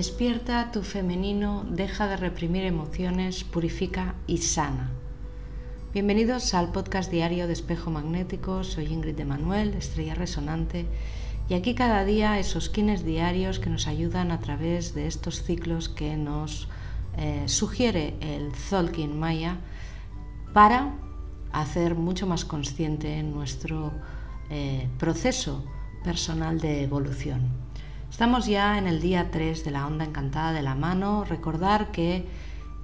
Despierta tu femenino, deja de reprimir emociones, purifica y sana. Bienvenidos al podcast diario de Espejo Magnético. Soy Ingrid de Manuel, Estrella Resonante, y aquí cada día esos kines diarios que nos ayudan a través de estos ciclos que nos eh, sugiere el Zolkin Maya para hacer mucho más consciente nuestro eh, proceso personal de evolución. Estamos ya en el día 3 de la onda encantada de la mano. Recordar que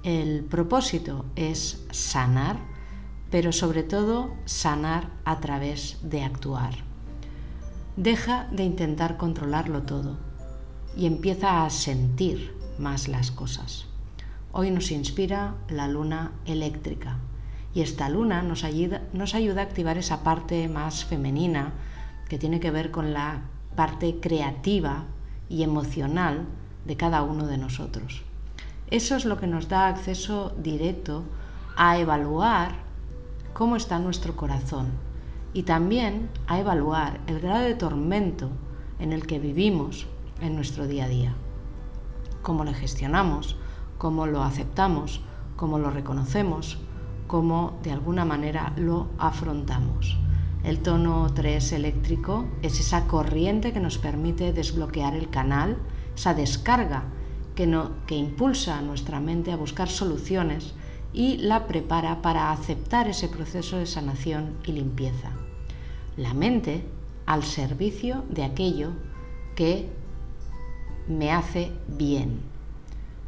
el propósito es sanar, pero sobre todo sanar a través de actuar. Deja de intentar controlarlo todo y empieza a sentir más las cosas. Hoy nos inspira la luna eléctrica y esta luna nos ayuda, nos ayuda a activar esa parte más femenina que tiene que ver con la parte creativa y emocional de cada uno de nosotros. Eso es lo que nos da acceso directo a evaluar cómo está nuestro corazón y también a evaluar el grado de tormento en el que vivimos en nuestro día a día. Cómo lo gestionamos, cómo lo aceptamos, cómo lo reconocemos, cómo de alguna manera lo afrontamos. El tono 3 eléctrico es esa corriente que nos permite desbloquear el canal, esa descarga que, que impulsa a nuestra mente a buscar soluciones y la prepara para aceptar ese proceso de sanación y limpieza. La mente al servicio de aquello que me hace bien.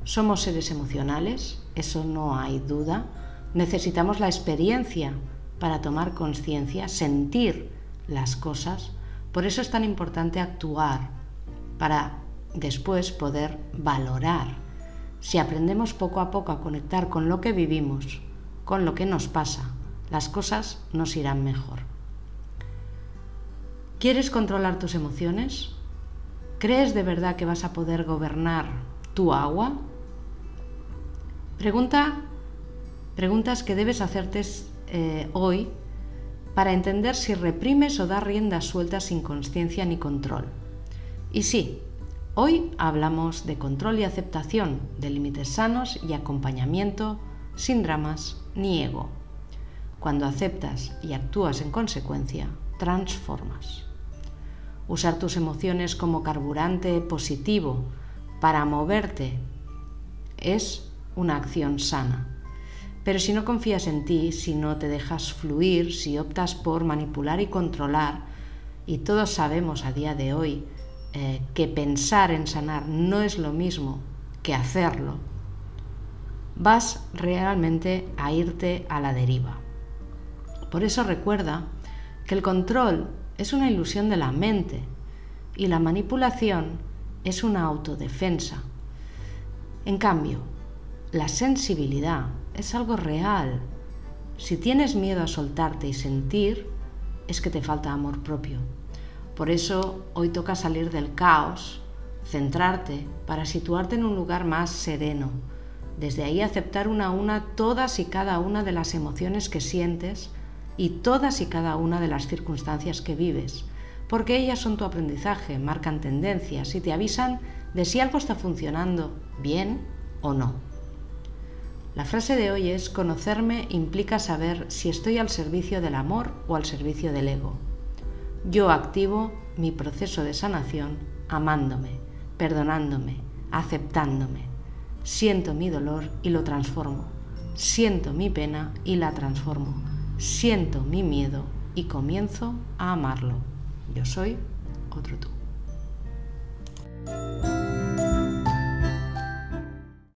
Somos seres emocionales, eso no hay duda. Necesitamos la experiencia para tomar conciencia, sentir las cosas. Por eso es tan importante actuar para después poder valorar. Si aprendemos poco a poco a conectar con lo que vivimos, con lo que nos pasa, las cosas nos irán mejor. ¿Quieres controlar tus emociones? ¿Crees de verdad que vas a poder gobernar tu agua? Pregunta, preguntas que debes hacerte eh, hoy para entender si reprimes o das riendas sueltas sin conciencia ni control. Y sí, hoy hablamos de control y aceptación, de límites sanos y acompañamiento sin dramas ni ego. Cuando aceptas y actúas en consecuencia, transformas. Usar tus emociones como carburante positivo para moverte es una acción sana pero si no confías en ti, si no te dejas fluir, si optas por manipular y controlar, y todos sabemos a día de hoy eh, que pensar en sanar no es lo mismo que hacerlo, vas realmente a irte a la deriva. Por eso recuerda que el control es una ilusión de la mente y la manipulación es una autodefensa. En cambio, la sensibilidad es algo real. Si tienes miedo a soltarte y sentir, es que te falta amor propio. Por eso hoy toca salir del caos, centrarte para situarte en un lugar más sereno. Desde ahí aceptar una a una todas y cada una de las emociones que sientes y todas y cada una de las circunstancias que vives, porque ellas son tu aprendizaje, marcan tendencias y te avisan de si algo está funcionando bien o no. La frase de hoy es, conocerme implica saber si estoy al servicio del amor o al servicio del ego. Yo activo mi proceso de sanación amándome, perdonándome, aceptándome. Siento mi dolor y lo transformo. Siento mi pena y la transformo. Siento mi miedo y comienzo a amarlo. Yo soy otro tú.